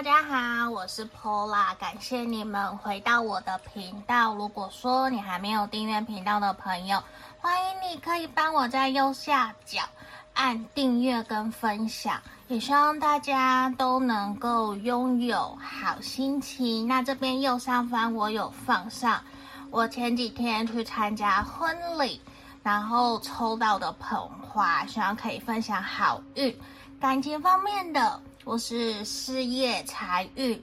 大家好，我是 Pola，感谢你们回到我的频道。如果说你还没有订阅频道的朋友，欢迎你可以帮我在右下角按订阅跟分享，也希望大家都能够拥有好心情。那这边右上方我有放上我前几天去参加婚礼，然后抽到的捧花，希望可以分享好运。感情方面的，或是事业、财运，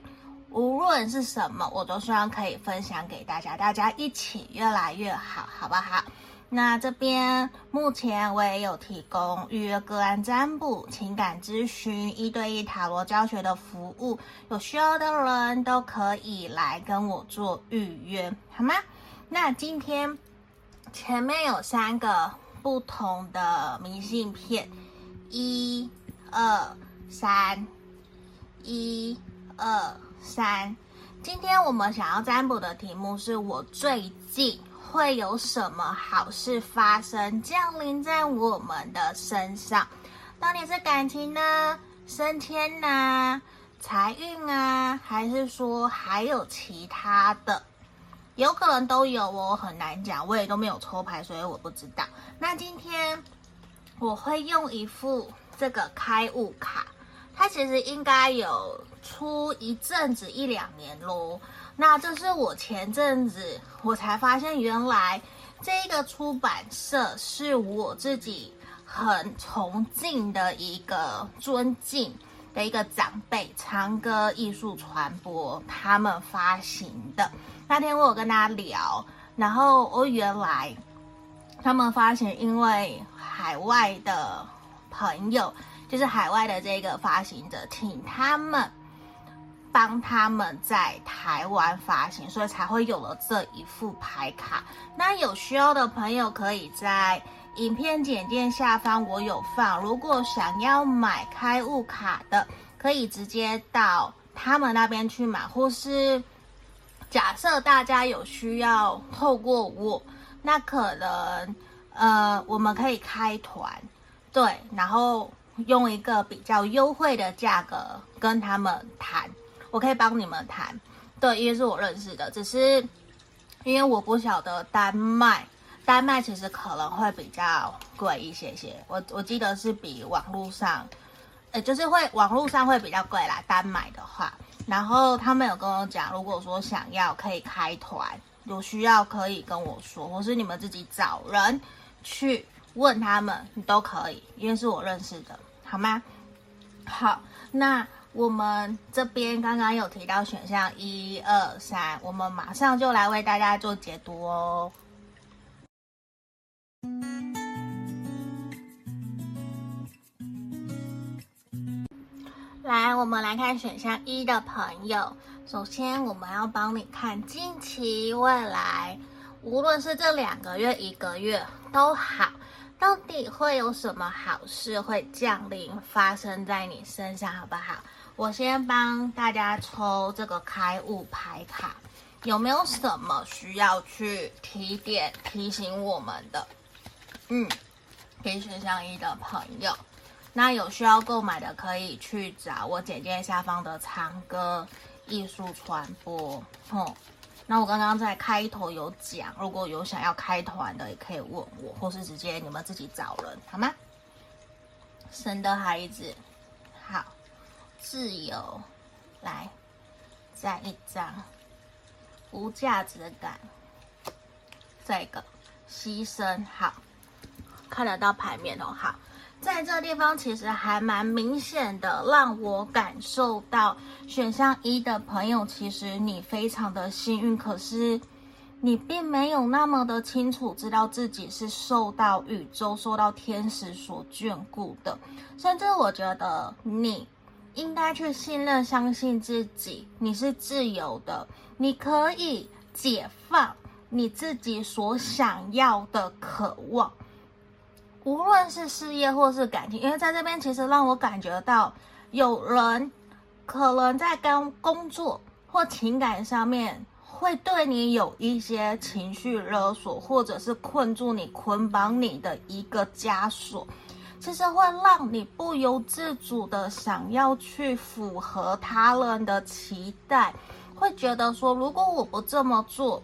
无论是什么，我都希望可以分享给大家，大家一起越来越好，好不好？那这边目前我也有提供预约个案占卜、情感咨询、一对一塔罗教学的服务，有需要的人都可以来跟我做预约，好吗？那今天前面有三个不同的明信片，一。二三，一二三。今天我们想要占卜的题目是我最近会有什么好事发生，降临在我们的身上？到底是感情呢、升迁呢、财运啊，还是说还有其他的？有可能都有，我很难讲，我也都没有抽牌，所以我不知道。那今天我会用一副。这个开悟卡，它其实应该有出一阵子一两年喽。那这是我前阵子我才发现，原来这个出版社是我自己很崇敬的一个尊敬的一个长辈，长歌艺术传播他们发行的。那天我有跟他聊，然后我原来他们发行，因为海外的。朋友就是海外的这个发行者，请他们帮他们在台湾发行，所以才会有了这一副牌卡。那有需要的朋友可以在影片简介下方我有放，如果想要买开悟卡的，可以直接到他们那边去买，或是假设大家有需要透过我，那可能呃我们可以开团。对，然后用一个比较优惠的价格跟他们谈，我可以帮你们谈。对，因为是我认识的，只是因为我不晓得丹麦，丹麦其实可能会比较贵一些些。我我记得是比网络上，呃，就是会网络上会比较贵啦。丹麦的话，然后他们有跟我讲，如果说想要可以开团，有需要可以跟我说，或是你们自己找人去。问他们，你都可以，因为是我认识的，好吗？好，那我们这边刚刚有提到选项一二三，我们马上就来为大家做解读哦。来，我们来看选项一的朋友，首先我们要帮你看近期未来，无论是这两个月、一个月都好。到底会有什么好事会降临发生在你身上，好不好？我先帮大家抽这个开悟牌卡，有没有什么需要去提点提醒我们的？嗯，给选项一的朋友，那有需要购买的可以去找我简介下方的长歌艺术传播，哦。那我刚刚在开头有讲，如果有想要开团的，也可以问我，或是直接你们自己找人，好吗？神的孩子，好，自由，来，再一张，无价值感，这个牺牲，好，看得到牌面哦，好。在这地方其实还蛮明显的，让我感受到选项一的朋友，其实你非常的幸运，可是你并没有那么的清楚知道自己是受到宇宙、受到天使所眷顾的，甚至我觉得你应该去信任、相信自己，你是自由的，你可以解放你自己所想要的渴望。无论是事业或是感情，因为在这边其实让我感觉到有人可能在跟工作或情感上面会对你有一些情绪勒索，或者是困住你、捆绑你的一个枷锁。其实会让你不由自主的想要去符合他人的期待，会觉得说，如果我不这么做，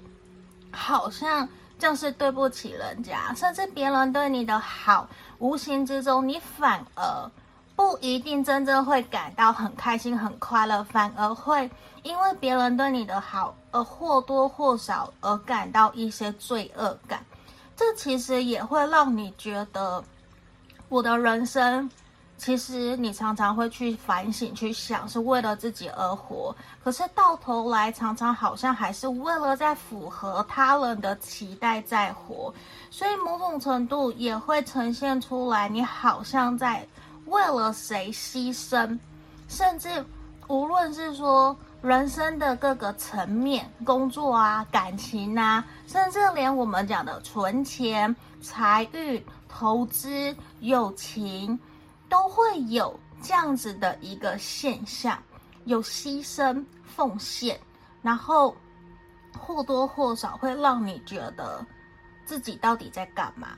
好像就是对不起人家，甚至别人对你的好，无形之中你反而不一定真正会感到很开心、很快乐，反而会因为别人对你的好而或多或少而感到一些罪恶感。这其实也会让你觉得。我的人生，其实你常常会去反省、去想，是为了自己而活。可是到头来，常常好像还是为了在符合他人的期待在活。所以某种程度也会呈现出来，你好像在为了谁牺牲，甚至无论是说人生的各个层面，工作啊、感情啊，甚至连我们讲的存钱、财运。投资、友情都会有这样子的一个现象，有牺牲、奉献，然后或多或少会让你觉得自己到底在干嘛，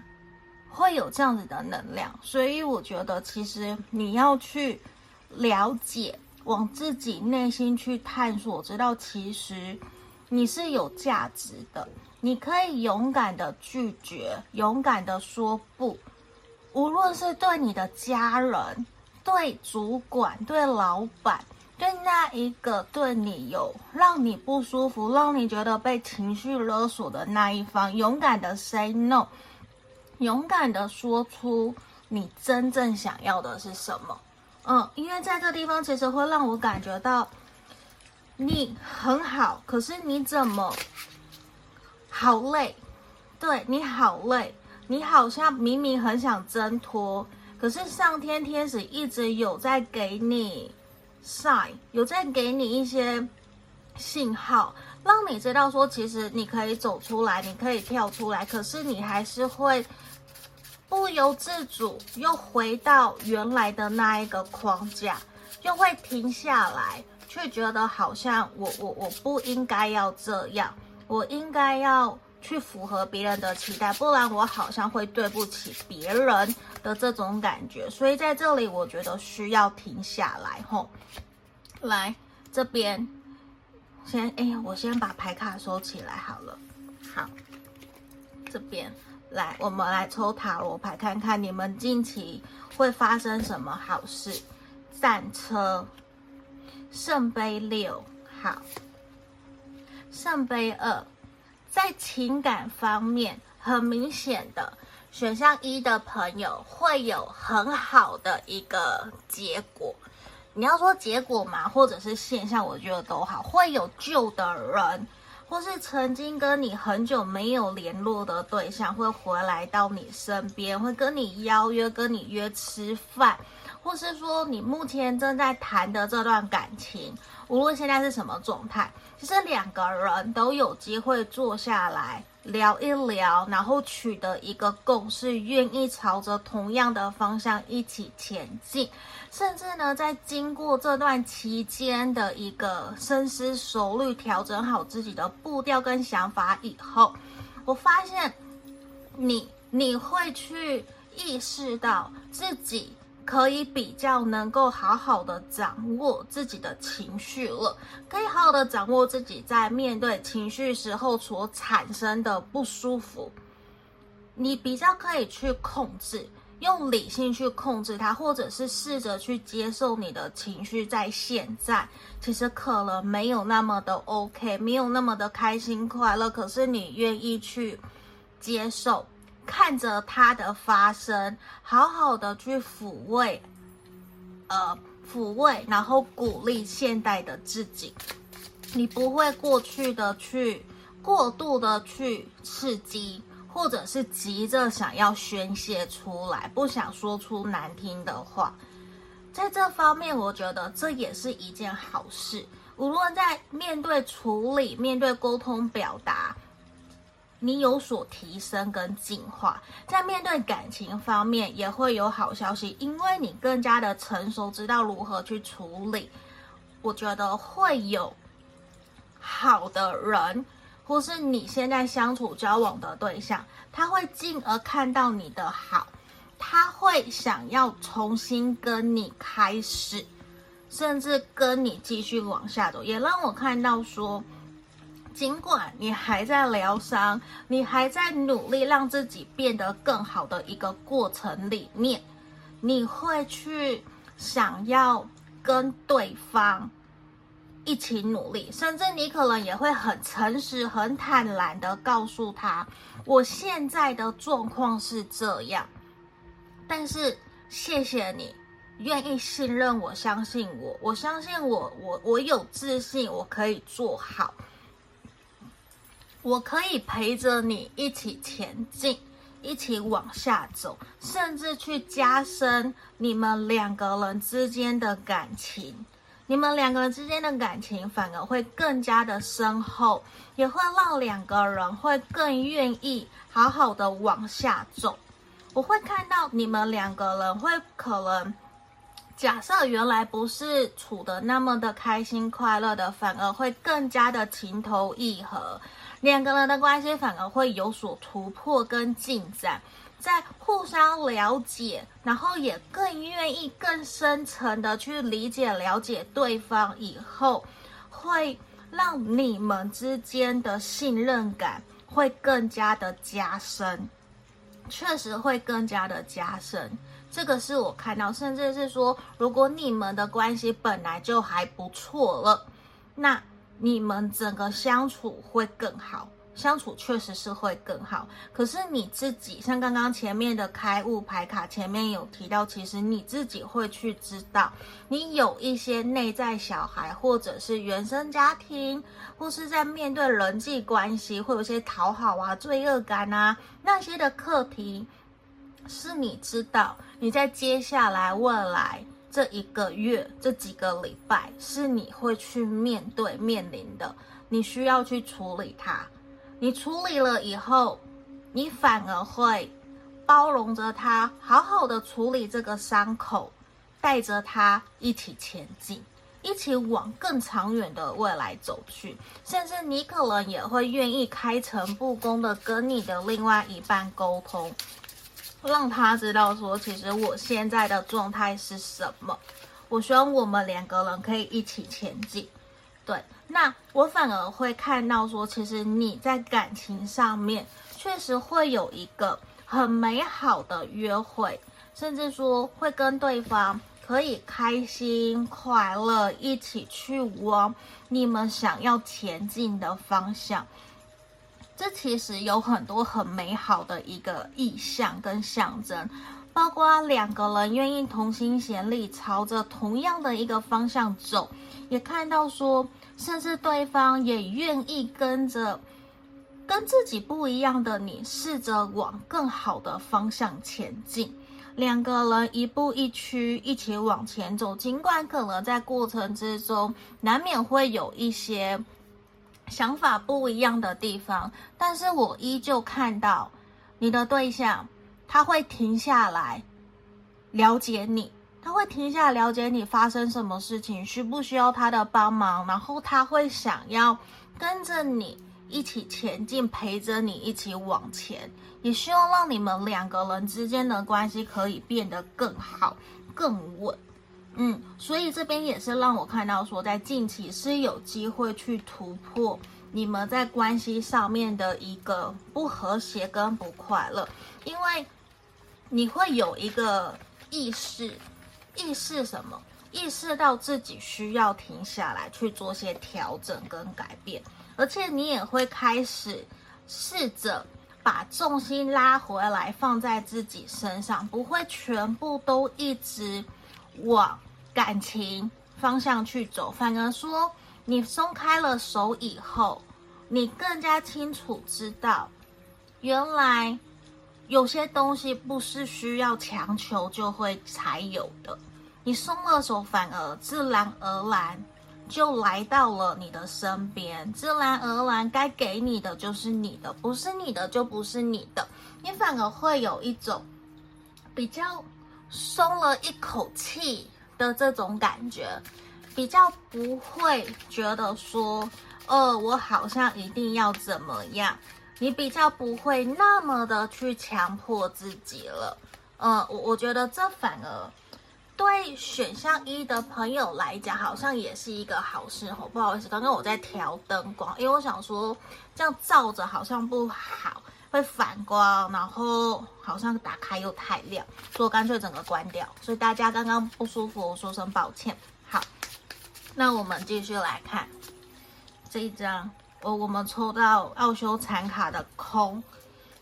会有这样子的能量。所以我觉得，其实你要去了解，往自己内心去探索，知道其实你是有价值的。你可以勇敢的拒绝，勇敢的说不，无论是对你的家人、对主管、对老板、对那一个对你有让你不舒服、让你觉得被情绪勒索的那一方，勇敢的 say no，勇敢的说出你真正想要的是什么。嗯，因为在这地方其实会让我感觉到你很好，可是你怎么？好累，对，你好累，你好像明明很想挣脱，可是上天天使一直有在给你 sign，有在给你一些信号，让你知道说，其实你可以走出来，你可以跳出来，可是你还是会不由自主又回到原来的那一个框架，又会停下来，却觉得好像我我我不应该要这样。我应该要去符合别人的期待，不然我好像会对不起别人的这种感觉。所以在这里，我觉得需要停下来吼。来这边，先哎呀，我先把牌卡收起来好了。好，这边来，我们来抽塔罗牌，看看你们近期会发生什么好事。战车，圣杯六，好。圣杯二，在情感方面，很明显的选项一的朋友会有很好的一个结果。你要说结果嘛，或者是现象，我觉得都好。会有旧的人，或是曾经跟你很久没有联络的对象，会回来到你身边，会跟你邀约，跟你约吃饭，或是说你目前正在谈的这段感情，无论现在是什么状态。其实两个人都有机会坐下来聊一聊，然后取得一个共识，愿意朝着同样的方向一起前进。甚至呢，在经过这段期间的一个深思熟虑、调整好自己的步调跟想法以后，我发现你你会去意识到自己。可以比较能够好好的掌握自己的情绪了，可以好好的掌握自己在面对情绪时候所产生的不舒服。你比较可以去控制，用理性去控制它，或者是试着去接受你的情绪。在现在，其实可能没有那么的 OK，没有那么的开心快乐，可是你愿意去接受。看着它的发生，好好的去抚慰，呃，抚慰，然后鼓励现代的自己。你不会过去的去过度的去刺激，或者是急着想要宣泄出来，不想说出难听的话。在这方面，我觉得这也是一件好事。无论在面对处理、面对沟通、表达。你有所提升跟进化，在面对感情方面也会有好消息，因为你更加的成熟，知道如何去处理。我觉得会有好的人，或是你现在相处交往的对象，他会进而看到你的好，他会想要重新跟你开始，甚至跟你继续往下走，也让我看到说，尽管你还在疗伤，你还在努力让自己变得更好的一个过程里面，你会去想要跟对方一起努力，甚至你可能也会很诚实、很坦然的告诉他，我现在的状况是这样，但是谢谢你愿意信任我、相信我，我相信我，我我有自信，我可以做好。我可以陪着你一起前进，一起往下走，甚至去加深你们两个人之间的感情。你们两个人之间的感情反而会更加的深厚，也会让两个人会更愿意好好的往下走。我会看到你们两个人会可能，假设原来不是处得那么的开心快乐的，反而会更加的情投意合。两个人的关系反而会有所突破跟进展，在互相了解，然后也更愿意更深层的去理解、了解对方以后，会让你们之间的信任感会更加的加深，确实会更加的加深。这个是我看到，甚至是说，如果你们的关系本来就还不错了，那。你们整个相处会更好，相处确实是会更好。可是你自己，像刚刚前面的开悟牌卡前面有提到，其实你自己会去知道，你有一些内在小孩，或者是原生家庭，或是在面对人际关系，会有些讨好啊、罪恶感啊那些的课题，是你知道你在接下来未来。这一个月，这几个礼拜是你会去面对、面临的，你需要去处理它。你处理了以后，你反而会包容着它，好好的处理这个伤口，带着它一起前进，一起往更长远的未来走去。甚至你可能也会愿意开诚布公的跟你的另外一半沟通。让他知道说，其实我现在的状态是什么。我希望我们两个人可以一起前进。对，那我反而会看到说，其实你在感情上面确实会有一个很美好的约会，甚至说会跟对方可以开心快乐一起去往你们想要前进的方向。这其实有很多很美好的一个意象跟象征，包括两个人愿意同心协力，朝着同样的一个方向走，也看到说，甚至对方也愿意跟着跟自己不一样的你，试着往更好的方向前进。两个人一步一趋，一起往前走，尽管可能在过程之中难免会有一些。想法不一样的地方，但是我依旧看到你的对象，他会停下来了解你，他会停下来了解你发生什么事情，需不需要他的帮忙，然后他会想要跟着你一起前进，陪着你一起往前，也希望让你们两个人之间的关系可以变得更好、更稳。嗯，所以这边也是让我看到说，在近期是有机会去突破你们在关系上面的一个不和谐跟不快乐，因为你会有一个意识，意识什么？意识到自己需要停下来去做些调整跟改变，而且你也会开始试着把重心拉回来，放在自己身上，不会全部都一直往。感情方向去走，反而说你松开了手以后，你更加清楚知道，原来有些东西不是需要强求就会才有的。你松了手，反而自然而然就来到了你的身边，自然而然该给你的就是你的，不是你的就不是你的，你反而会有一种比较松了一口气。的这种感觉，比较不会觉得说，呃，我好像一定要怎么样，你比较不会那么的去强迫自己了。呃，我我觉得这反而对选项一的朋友来讲，好像也是一个好事哦。不好意思，刚刚我在调灯光，因为我想说这样照着好像不好，会反光，然后好像打开又太亮，所以我干脆整个关掉。所以大家刚刚不舒服，我说声抱歉。好，那我们继续来看这一张。我我们抽到奥修残卡的空，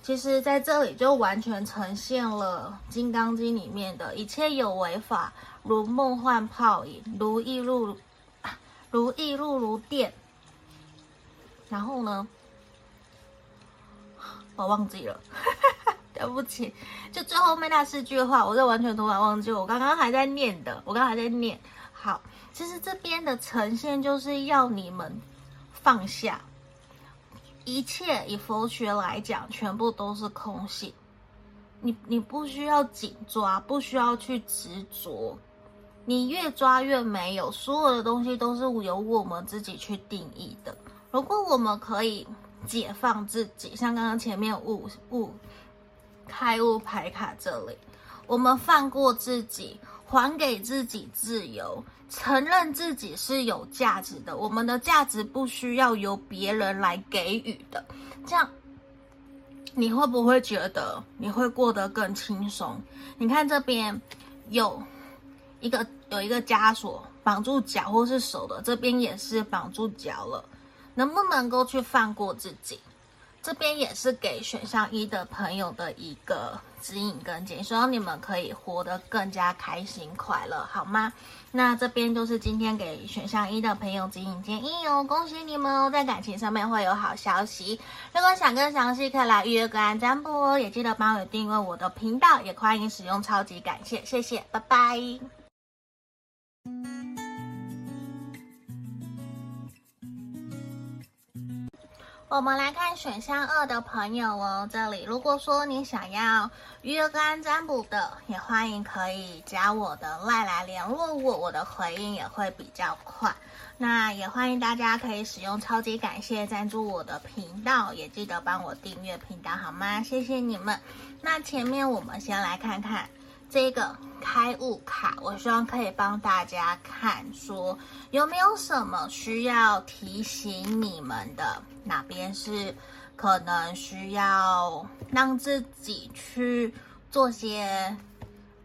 其实在这里就完全呈现了《金刚经》里面的一切有为法，如梦幻泡影，如意入 如意入如电。然后呢，我忘记了，对不起，就最后面那四句话，我就完全突然忘记，我刚刚还在念的，我刚刚还在念。好，其实这边的呈现就是要你们放下。一切以佛学来讲，全部都是空性。你你不需要紧抓，不需要去执着。你越抓越没有，所有的东西都是由我们自己去定义的。如果我们可以解放自己，像刚刚前面悟悟开悟牌卡这里，我们放过自己，还给自己自由。承认自己是有价值的，我们的价值不需要由别人来给予的。这样，你会不会觉得你会过得更轻松？你看这边有一个有一个枷锁绑住脚或是手的，这边也是绑住脚了，能不能够去放过自己？这边也是给选项一的朋友的一个指引跟建议，希望你们可以活得更加开心快乐，好吗？那这边就是今天给选项一的朋友指引建议哦，恭喜你们哦，在感情上面会有好消息。如果想更详细，可以来预约个案占卜哦，也记得帮我订阅我的频道，也欢迎使用超级感谢，谢谢，拜拜。我们来看选项二的朋友哦，这里如果说你想要预约个案占卜的，也欢迎可以加我的 LINE 来联络我，我的回应也会比较快。那也欢迎大家可以使用超级感谢赞助我的频道，也记得帮我订阅频道好吗？谢谢你们。那前面我们先来看看。这个开悟卡，我希望可以帮大家看，说有没有什么需要提醒你们的，哪边是可能需要让自己去做些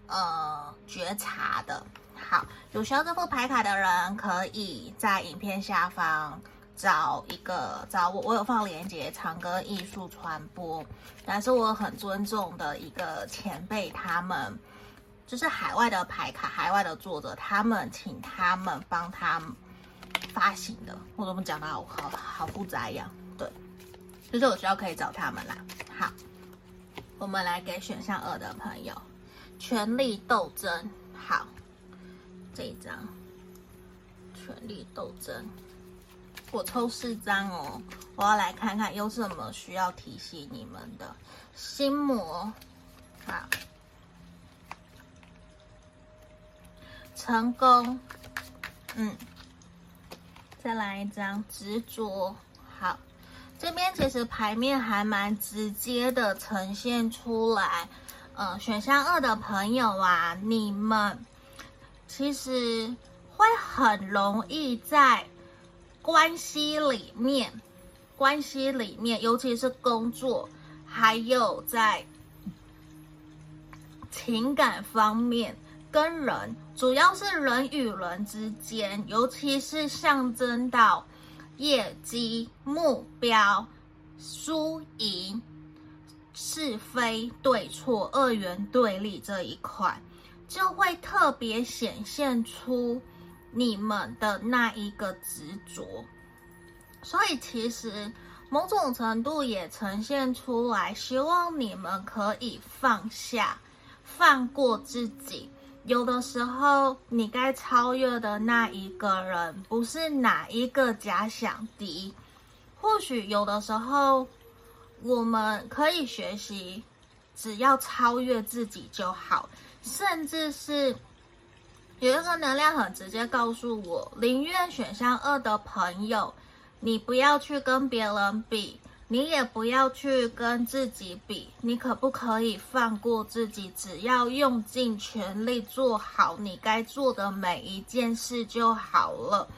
呃觉察的。好，有需要这副牌卡的人，可以在影片下方找一个找我，我有放链接，长歌艺术传播，但是我很尊重的一个前辈，他们。就是海外的牌卡，海外的作者，他们请他们帮他们发行的。我怎么讲的好好好复杂一样？对，就是我需要可以找他们啦。好，我们来给选项二的朋友，权力斗争。好，这一张，权力斗争，我抽四张哦。我要来看看有什么需要提醒你们的。心魔，好。成功，嗯，再来一张执着。好，这边其实牌面还蛮直接的呈现出来。呃，选项二的朋友啊，你们其实会很容易在关系里面，关系里面，尤其是工作，还有在情感方面。跟人，主要是人与人之间，尤其是象征到业绩、目标、输赢、是非对错、二元对立这一块，就会特别显现出你们的那一个执着。所以，其实某种程度也呈现出来，希望你们可以放下、放过自己。有的时候，你该超越的那一个人，不是哪一个假想敌。或许有的时候，我们可以学习，只要超越自己就好。甚至是有一个能量很直接告诉我，宁愿选项二的朋友，你不要去跟别人比，你也不要去跟自己比，你可不可以放过自己？只要用尽全力做好你该做的每一件事就好了，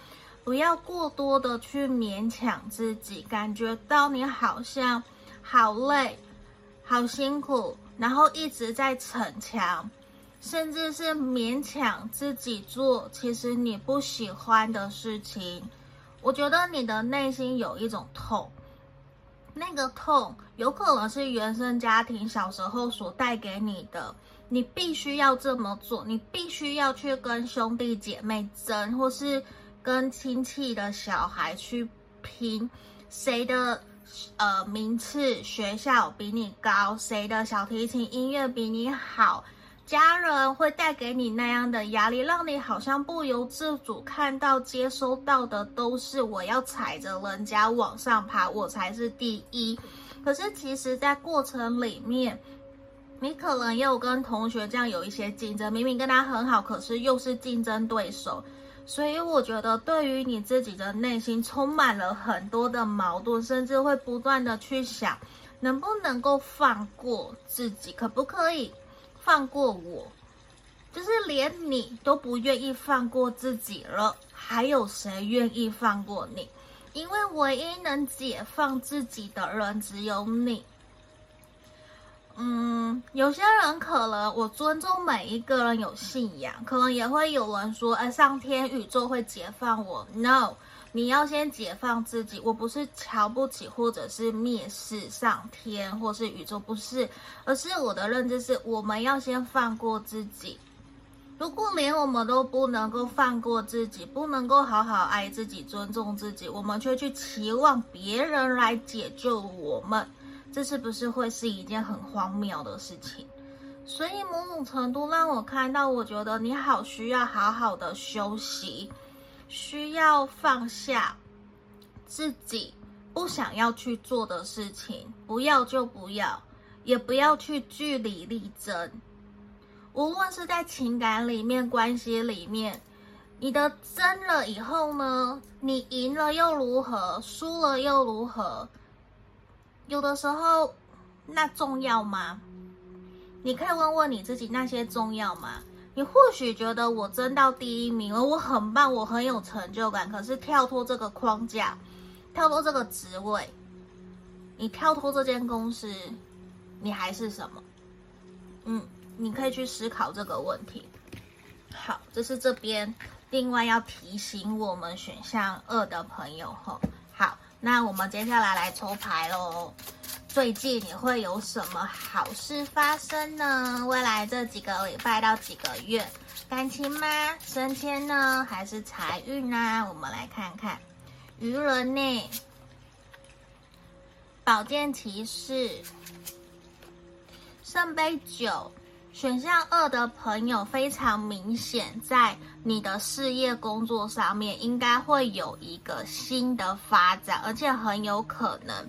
不要过多的去勉强自己，感觉到你好像好累、好辛苦，然后一直在逞强，甚至是勉强自己做其实你不喜欢的事情。我觉得你的内心有一种痛。那个痛有可能是原生家庭小时候所带给你的，你必须要这么做，你必须要去跟兄弟姐妹争，或是跟亲戚的小孩去拼，谁的呃名次学校比你高，谁的小提琴音乐比你好。家人会带给你那样的压力，让你好像不由自主看到、接收到的都是我要踩着人家往上爬，我才是第一。可是其实，在过程里面，你可能也有跟同学这样有一些竞争，明明跟他很好，可是又是竞争对手。所以我觉得，对于你自己的内心充满了很多的矛盾，甚至会不断的去想，能不能够放过自己，可不可以？放过我，就是连你都不愿意放过自己了，还有谁愿意放过你？因为唯一能解放自己的人只有你。嗯，有些人可能我尊重每一个人有信仰，可能也会有人说，哎，上天宇宙会解放我？No。你要先解放自己，我不是瞧不起或者是蔑视上天或是宇宙，不是，而是我的认知是，我们要先放过自己。如果连我们都不能够放过自己，不能够好好爱自己、尊重自己，我们却去期望别人来解救我们，这是不是会是一件很荒谬的事情？所以某种程度让我看到，我觉得你好需要好好的休息。需要放下自己不想要去做的事情，不要就不要，也不要去据理力争。无论是在情感里面、关系里面，你的争了以后呢，你赢了又如何？输了又如何？有的时候，那重要吗？你可以问问你自己，那些重要吗？你或许觉得我争到第一名了，我很棒，我很有成就感。可是跳脱这个框架，跳脱这个职位，你跳脱这间公司，你还是什么？嗯，你可以去思考这个问题。好，这是这边另外要提醒我们选项二的朋友吼。好，那我们接下来来抽牌喽。最近你会有什么好事发生呢？未来这几个礼拜到几个月，感情吗？升迁呢？还是财运呢？我们来看看，愚人呢？宝剑骑士，圣杯九，选项二的朋友非常明显，在你的事业工作上面应该会有一个新的发展，而且很有可能。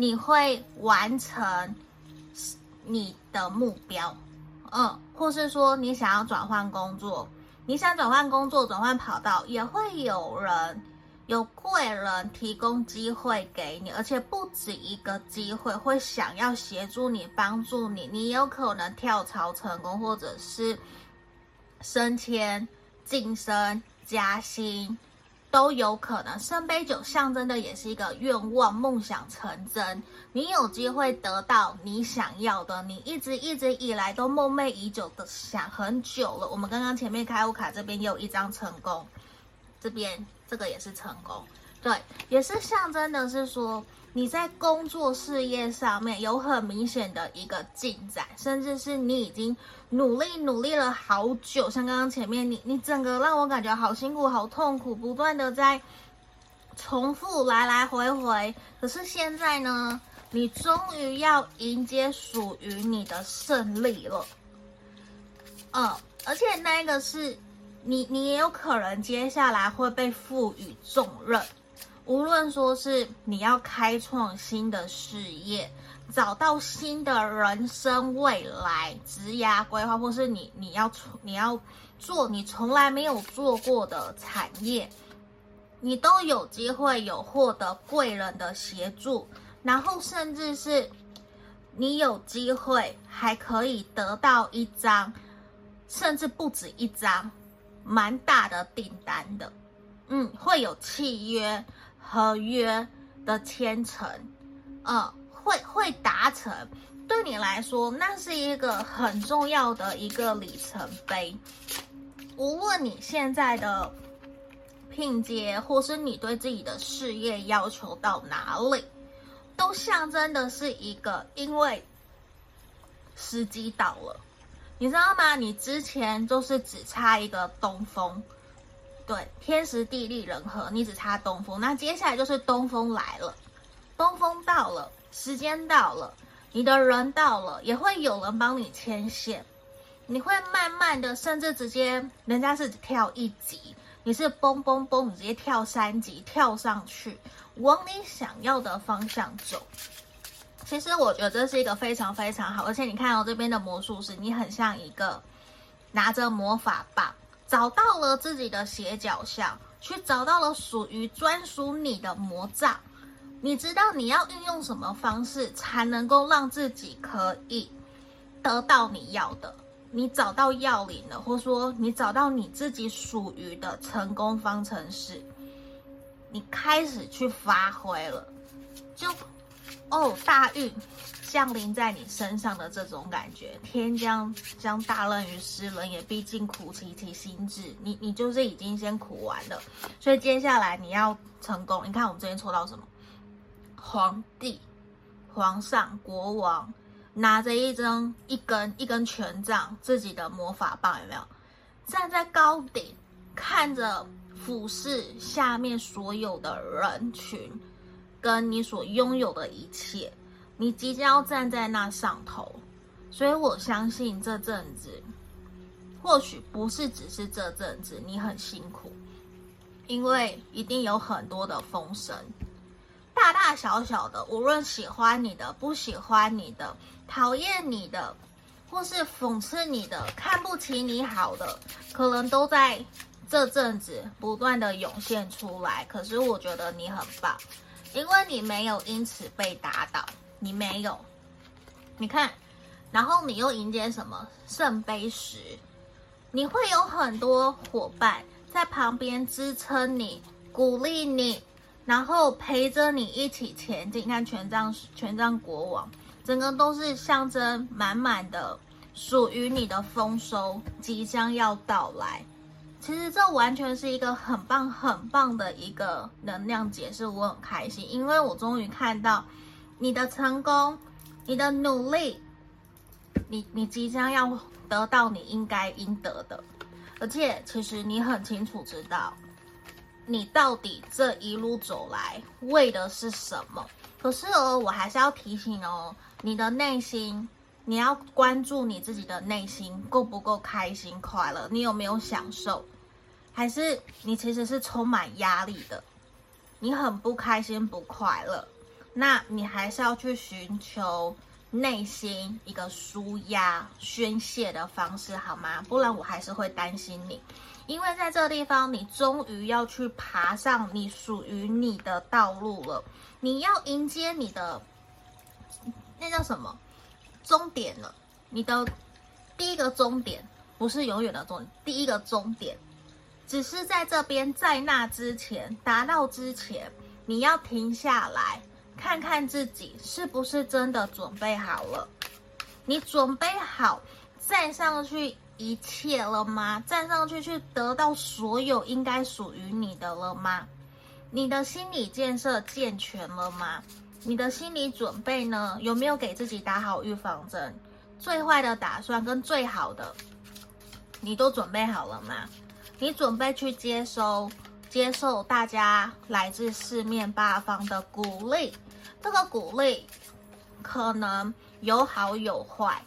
你会完成你的目标，嗯，或是说你想要转换工作，你想转换工作、转换跑道，也会有人有贵人提供机会给你，而且不止一个机会，会想要协助你、帮助你，你有可能跳槽成功，或者是升迁、晋升、加薪。都有可能。圣杯九象征的也是一个愿望、梦想成真。你有机会得到你想要的，你一直一直以来都梦寐已久的想很久了。我们刚刚前面开悟卡这边也有一张成功，这边这个也是成功，对，也是象征的是说。你在工作事业上面有很明显的一个进展，甚至是你已经努力努力了好久。像刚刚前面你，你整个让我感觉好辛苦、好痛苦，不断的在重复来来回回。可是现在呢，你终于要迎接属于你的胜利了。嗯，而且那个是你，你也有可能接下来会被赋予重任。无论说是你要开创新的事业，找到新的人生未来、职涯规划，或是你你要你要做你从来没有做过的产业，你都有机会有获得贵人的协助，然后甚至是你有机会还可以得到一张，甚至不止一张，蛮大的订单的，嗯，会有契约合约的签成，嗯，会会达成，对你来说那是一个很重要的一个里程碑，无论你现在的。拼接，或是你对自己的事业要求到哪里，都象征的是一个，因为时机到了，你知道吗？你之前就是只差一个东风，对，天时地利人和，你只差东风，那接下来就是东风来了，东风到了，时间到了，你的人到了，也会有人帮你牵线，你会慢慢的，甚至直接人家是跳一级。你是蹦蹦蹦，你直接跳三级跳上去，往你想要的方向走。其实我觉得这是一个非常非常好，而且你看到这边的魔术师，你很像一个拿着魔法棒，找到了自己的斜角巷，去找到了属于专属你的魔杖。你知道你要运用什么方式才能够让自己可以得到你要的。你找到要领了，或说你找到你自己属于的成功方程式，你开始去发挥了，就哦，大运降临在你身上的这种感觉，天将将大任于斯人也，毕竟苦其其心志，你你就是已经先苦完了，所以接下来你要成功。你看我们这边抽到什么？皇帝、皇上、国王。拿着一根一根一根权杖，自己的魔法棒有没有？站在高顶，看着俯视下面所有的人群，跟你所拥有的一切，你即将要站在那上头。所以我相信这阵子，或许不是只是这阵子你很辛苦，因为一定有很多的风声。大大小小的，无论喜欢你的、不喜欢你的、讨厌你的，或是讽刺你的、看不起你好的，可能都在这阵子不断的涌现出来。可是我觉得你很棒，因为你没有因此被打倒，你没有。你看，然后你又迎接什么圣杯十？你会有很多伙伴在旁边支撑你、鼓励你。然后陪着你一起前进，看权杖，权杖国王，整个都是象征满满的属于你的丰收即将要到来。其实这完全是一个很棒很棒的一个能量解释，我很开心，因为我终于看到你的成功，你的努力，你你即将要得到你应该应得的，而且其实你很清楚知道。你到底这一路走来为的是什么？可是哦，我还是要提醒哦，你的内心，你要关注你自己的内心够不够开心快乐？你有没有享受？还是你其实是充满压力的？你很不开心不快乐？那你还是要去寻求内心一个舒压宣泄的方式好吗？不然我还是会担心你。因为在这个地方，你终于要去爬上你属于你的道路了。你要迎接你的那叫什么终点了？你的第一个终点不是永远的终点，第一个终点只是在这边，在那之前达到之前，你要停下来看看自己是不是真的准备好了。你准备好再上去。一切了吗？站上去去得到所有应该属于你的了吗？你的心理建设健全了吗？你的心理准备呢？有没有给自己打好预防针？最坏的打算跟最好的，你都准备好了吗？你准备去接收接受大家来自四面八方的鼓励，这个鼓励可能有好有坏，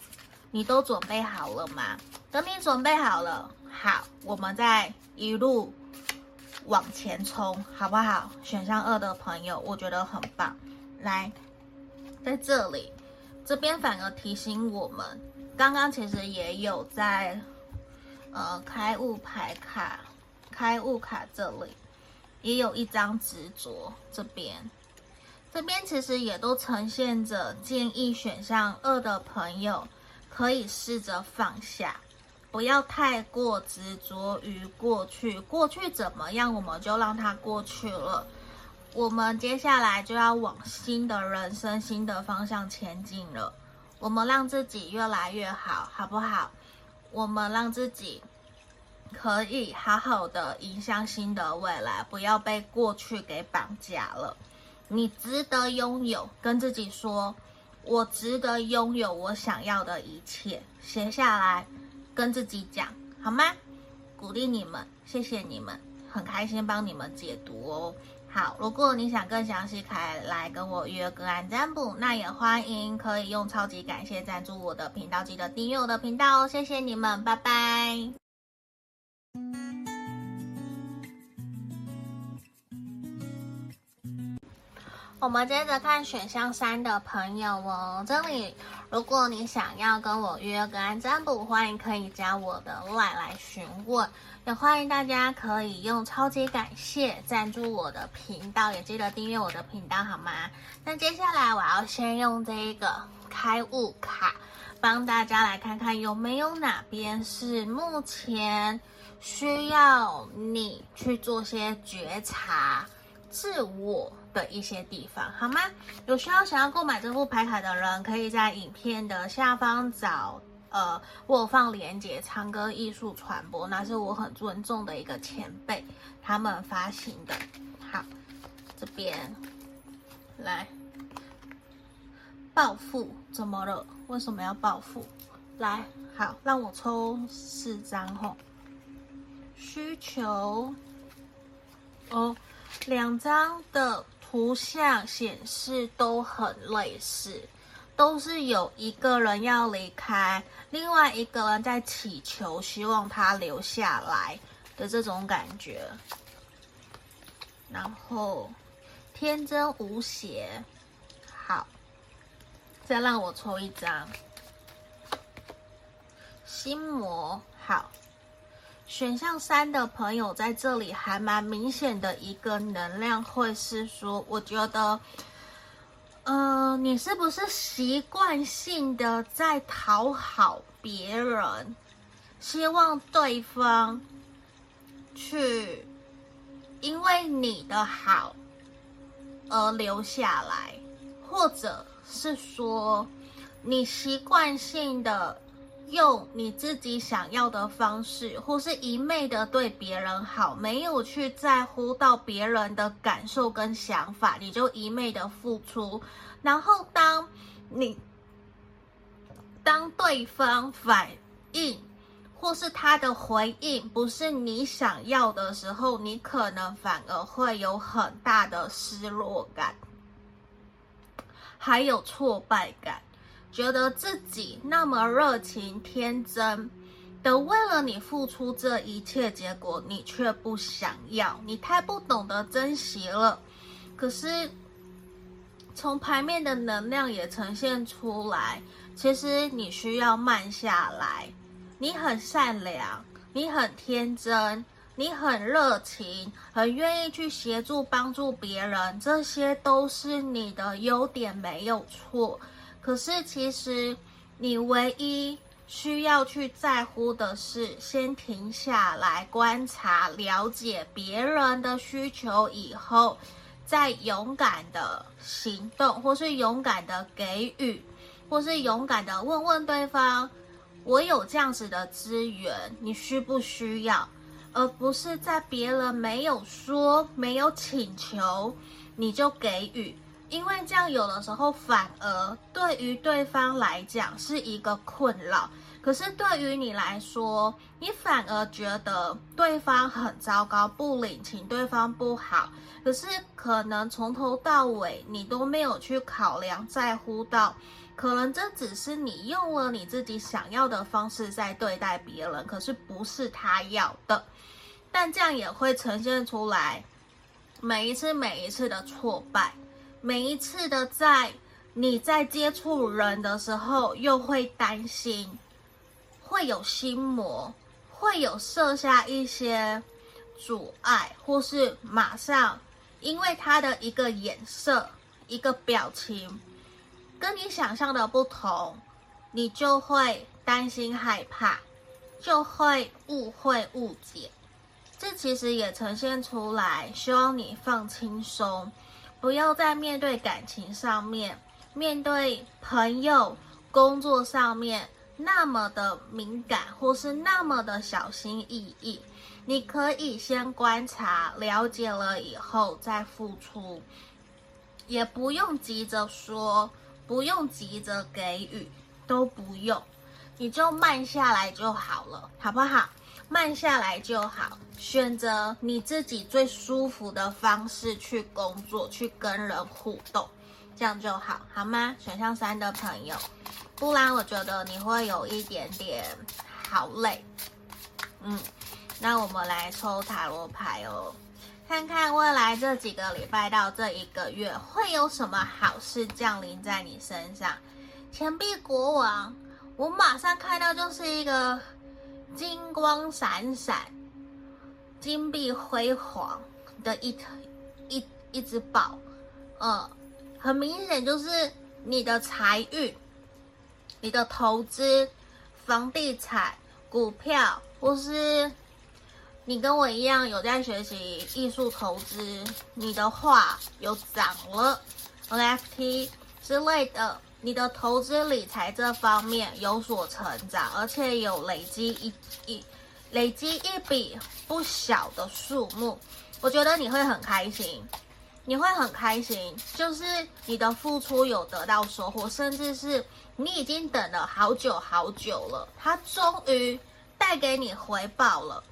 你都准备好了吗？等你准备好了，好，我们再一路往前冲，好不好？选项二的朋友，我觉得很棒。来，在这里，这边反而提醒我们，刚刚其实也有在呃开悟牌卡、开悟卡这里，也有一张执着，这边这边其实也都呈现着建议选项二的朋友可以试着放下，不要太过执着于过去，过去怎么样我们就让它过去了。我们接下来就要往新的人生、新的方向前进了。我们让自己越来越好，好不好？我们让自己可以好好的迎向新的未来，不要被过去给绑架了。你值得拥有，跟自己说，我值得拥有我想要的一切。写下来，跟自己讲，好吗？鼓励你们，谢谢你们，很开心帮你们解读哦。好，如果你想更详细，可以来跟我约个案占卜，那也欢迎可以用超级感谢赞助我的频道，记得订阅我的频道哦。谢谢你们，拜拜。我们接着看选项三的朋友哦，这里如果你想要跟我约个案占卜，欢迎可以加我的 LINE 来询问，也欢迎大家可以用超级感谢赞助我的频道，也记得订阅我的频道好吗？那接下来我要先用这个开悟卡，帮大家来看看有没有哪边是目前需要你去做些觉察自我的一些地方，好吗？有需要想要购买这副牌卡的人，可以在影片的下方找，呃，我放连结，长歌艺术传播，那是我很尊重的一个前辈，他们发行的。好，这边来，暴富怎么了？为什么要暴富？来，好，让我抽四张吼，需求，哦，两张的。图像显示都很类似，都是有一个人要离开，另外一个人在祈求，希望他留下来的这种感觉。然后天真无邪，好，再让我抽一张心魔，好。选项三的朋友在这里还蛮明显的一个能量，会是说，我觉得，呃，你是不是习惯性的在讨好别人，希望对方去因为你的好而留下来，或者是说，你习惯性的。用你自己想要的方式，或是一昧的对别人好，没有去在乎到别人的感受跟想法，你就一昧的付出。然后当你当对方反应或是他的回应不是你想要的时候，你可能反而会有很大的失落感，还有挫败感。觉得自己那么热情天真的为了你付出这一切，结果你却不想要，你太不懂得珍惜了。可是从牌面的能量也呈现出来，其实你需要慢下来。你很善良，你很天真，你很热情，很愿意去协助帮助别人，这些都是你的优点，没有错。可是，其实你唯一需要去在乎的是，先停下来观察、了解别人的需求以后，再勇敢的行动，或是勇敢的给予，或是勇敢的问问对方：“我有这样子的资源，你需不需要？”而不是在别人没有说、没有请求，你就给予。因为这样有的时候反而对于对方来讲是一个困扰，可是对于你来说，你反而觉得对方很糟糕，不领情，对方不好。可是可能从头到尾你都没有去考量、在乎到，可能这只是你用了你自己想要的方式在对待别人，可是不是他要的。但这样也会呈现出来每一次、每一次的挫败。每一次的在你在接触人的时候，又会担心，会有心魔，会有设下一些阻碍，或是马上因为他的一个眼色，一个表情跟你想象的不同，你就会担心害怕，就会误会误解。这其实也呈现出来，希望你放轻松，不要在面对感情上面，面对朋友、工作上面那么的敏感，或是那么的小心翼翼。你可以先观察、了解了以后再付出，也不用急着说，不用急着给予，都不用，你就慢下来就好了，好不好？慢下来就好，选择你自己最舒服的方式去工作，去跟人互动，这样就好，好吗？选项三的朋友，不然我觉得你会有一点点好累，嗯。那我们来抽塔罗牌哦，看看未来这几个礼拜到这一个月会有什么好事降临在你身上。钱币国王，我马上看到就是一个金光闪闪、金碧辉煌的一一一只宝，嗯，很明显就是你的财运、你的投资、房地产、股票或是。你跟我一样有在学习艺术投资，你的画有涨了，NFT 之类的，你的投资理财这方面有所成长，而且有累积一一累积一笔不小的数目，我觉得你会很开心，你会很开心，就是你的付出有得到收获，甚至是你已经等了好久好久了，它终于带给你回报了。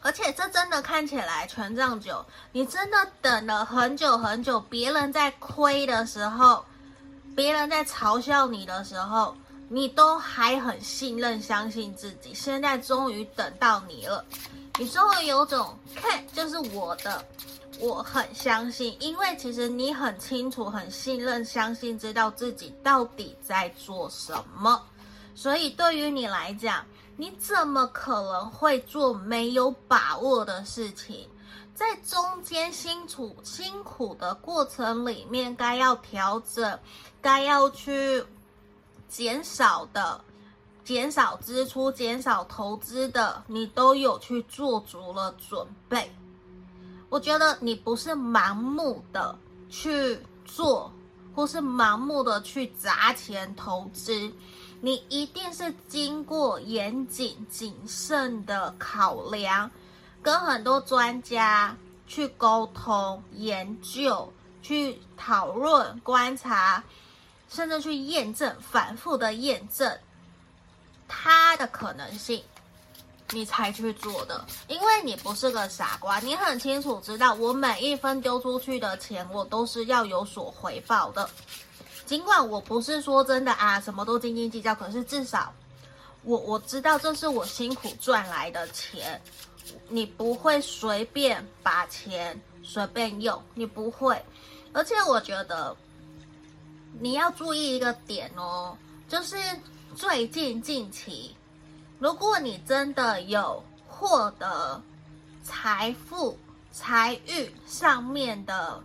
而且这真的看起来权杖九，你真的等了很久很久，别人在亏的时候，别人在嘲笑你的时候，你都还很信任、相信自己。现在终于等到你了，你终于有种看，就是我的，我很相信，因为其实你很清楚、很信任、相信，知道自己到底在做什么，所以对于你来讲。你怎么可能会做没有把握的事情？在中间辛苦辛苦的过程里面，该要调整，该要去减少的，减少支出、减少投资的，你都有去做足了准备。我觉得你不是盲目的去做，或是盲目的去砸钱投资。你一定是经过严谨、谨慎的考量，跟很多专家去沟通、研究、去讨论、观察，甚至去验证、反复的验证它的可能性，你才去做的。因为你不是个傻瓜，你很清楚知道，我每一分丢出去的钱，我都是要有所回报的。尽管我不是说真的啊，什么都斤斤计较，可是至少我我知道这是我辛苦赚来的钱，你不会随便把钱随便用，你不会。而且我觉得你要注意一个点哦，就是最近近期，如果你真的有获得财富、财运上面的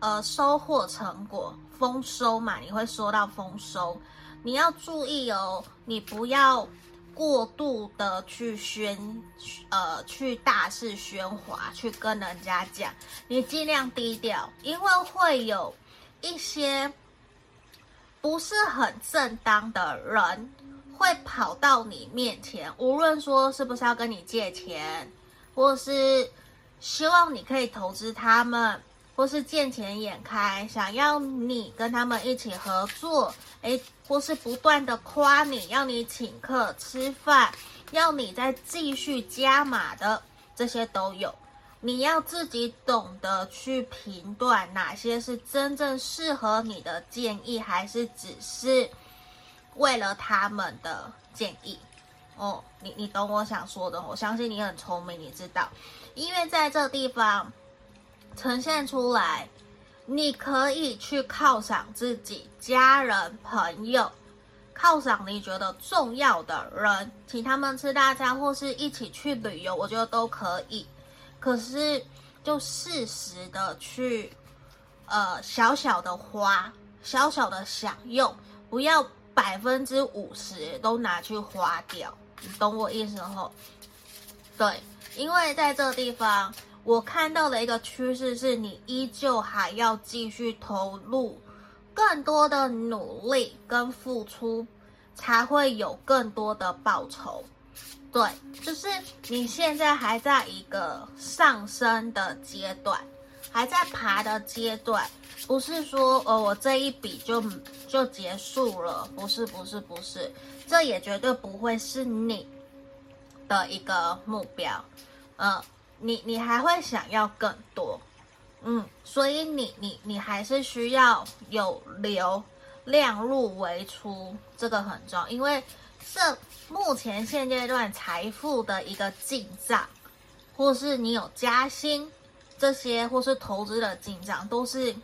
呃收获成果。丰收嘛，你会收到丰收，你要注意哦，你不要过度的去宣，呃，去大肆喧哗，去跟人家讲，你尽量低调，因为会有一些不是很正当的人会跑到你面前，无论说是不是要跟你借钱，或是希望你可以投资他们。或是见钱眼开，想要你跟他们一起合作，诶，或是不断的夸你，要你请客吃饭，要你再继续加码的，这些都有。你要自己懂得去评断哪些是真正适合你的建议，还是只是为了他们的建议。哦，你你懂我想说的，我相信你很聪明，你知道，因为在这地方。呈现出来，你可以去犒赏自己家人朋友，犒赏你觉得重要的人，请他们吃大餐或是一起去旅游，我觉得都可以。可是就适时的去呃小小的花，小小的享用，不要百分之五十都拿去花掉，你懂我意思吼？对，因为在这地方，我看到的一个趋势是你依旧还要继续投入更多的努力跟付出，才会有更多的报酬。对，就是你现在还在一个上升的阶段，还在爬的阶段，不是说呃我这一笔就就结束了，不是不是不是，这也绝对不会是你的一个目标，嗯，你你还会想要更多，嗯，所以你你你还是需要有流量入为出，这个很重要，因为。这目前现阶段财富的一个进账，或是你有加薪这些，或是投资的进账，都是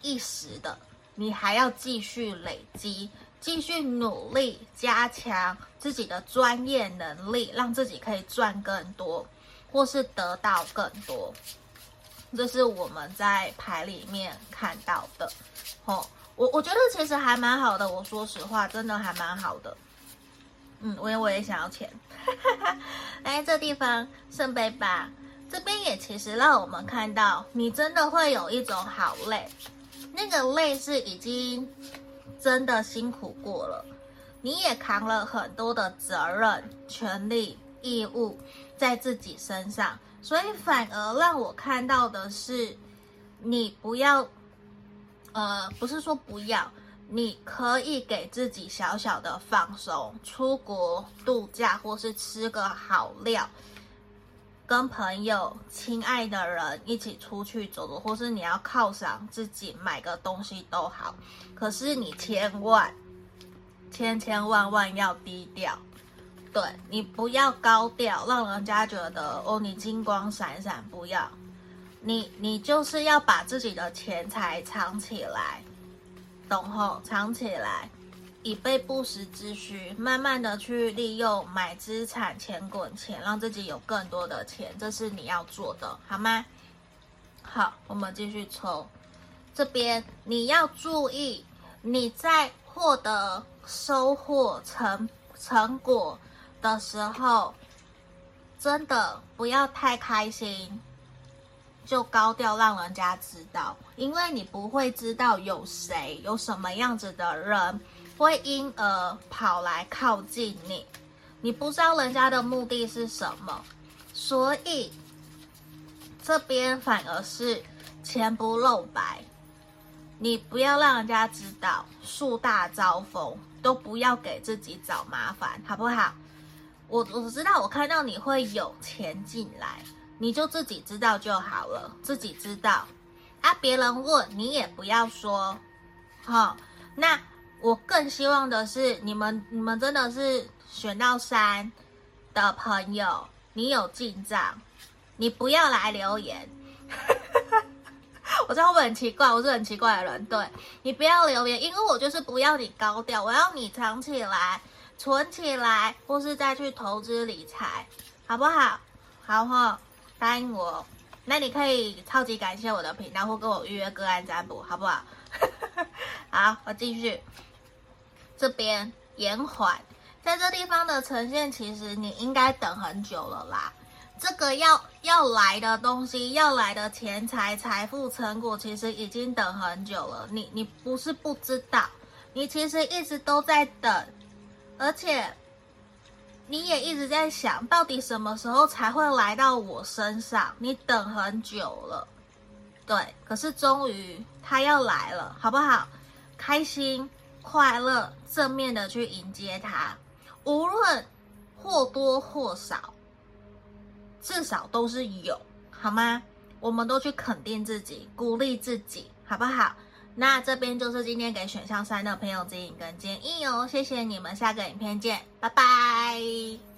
一时的。你还要继续累积，继续努力，加强自己的专业能力，让自己可以赚更多，或是得到更多。这是我们在牌里面看到的。哦，我我觉得其实还蛮好的。我说实话，真的还蛮好的。嗯，我也我也想要钱，来 这地方圣杯八，这边也其实让我们看到，你真的会有一种好累，那个累是已经真的辛苦过了，你也扛了很多的责任、权利、义务在自己身上，所以反而让我看到的是，你不要，呃，不是说不要。你可以给自己小小的放松，出国度假，或是吃个好料，跟朋友、亲爱的人一起出去走走，或是你要犒赏自己买个东西都好。可是你千万、千千万万要低调，对，你不要高调，让人家觉得哦，你金光闪闪。不要，你你就是要把自己的钱财藏起来。懂后藏起来，以备不时之需。慢慢的去利用买资产，钱滚钱，让自己有更多的钱，这是你要做的，好吗？好，我们继续抽。这边你要注意，你在获得收获成成果的时候，真的不要太开心。就高调让人家知道，因为你不会知道有谁有什么样子的人会因而跑来靠近你，你不知道人家的目的是什么，所以这边反而是钱不露白，你不要让人家知道，树大招风，都不要给自己找麻烦，好不好？我我知道，我看到你会有钱进来。你就自己知道就好了，自己知道啊。别人问你也不要说，好、那我更希望的是，你们你们真的是选到三的朋友，你有进账，你不要来留言。我知道我很奇怪，我是很奇怪的人，对，你不要留言，因为我就是不要你高调，我要你藏起来、存起来，或是再去投资理财，好不好？好哈。答应我，那你可以超级感谢我的频道，或跟我预约个案占卜，好不好？好，我继续。这边延缓，在这地方的呈现，其实你应该等很久了啦。这个要要来的东西，要来的钱财、财富、成果，其实已经等很久了。你你不是不知道，你其实一直都在等，而且。你也一直在想到底什么时候才会来到我身上？你等很久了，对，可是终于他要来了，好不好？开心、快乐、正面的去迎接他，无论或多或少，至少都是有，好吗？我们都去肯定自己，鼓励自己，好不好？那这边就是今天给选项三的朋友指引跟建议哦，谢谢你们，下个影片见，拜拜。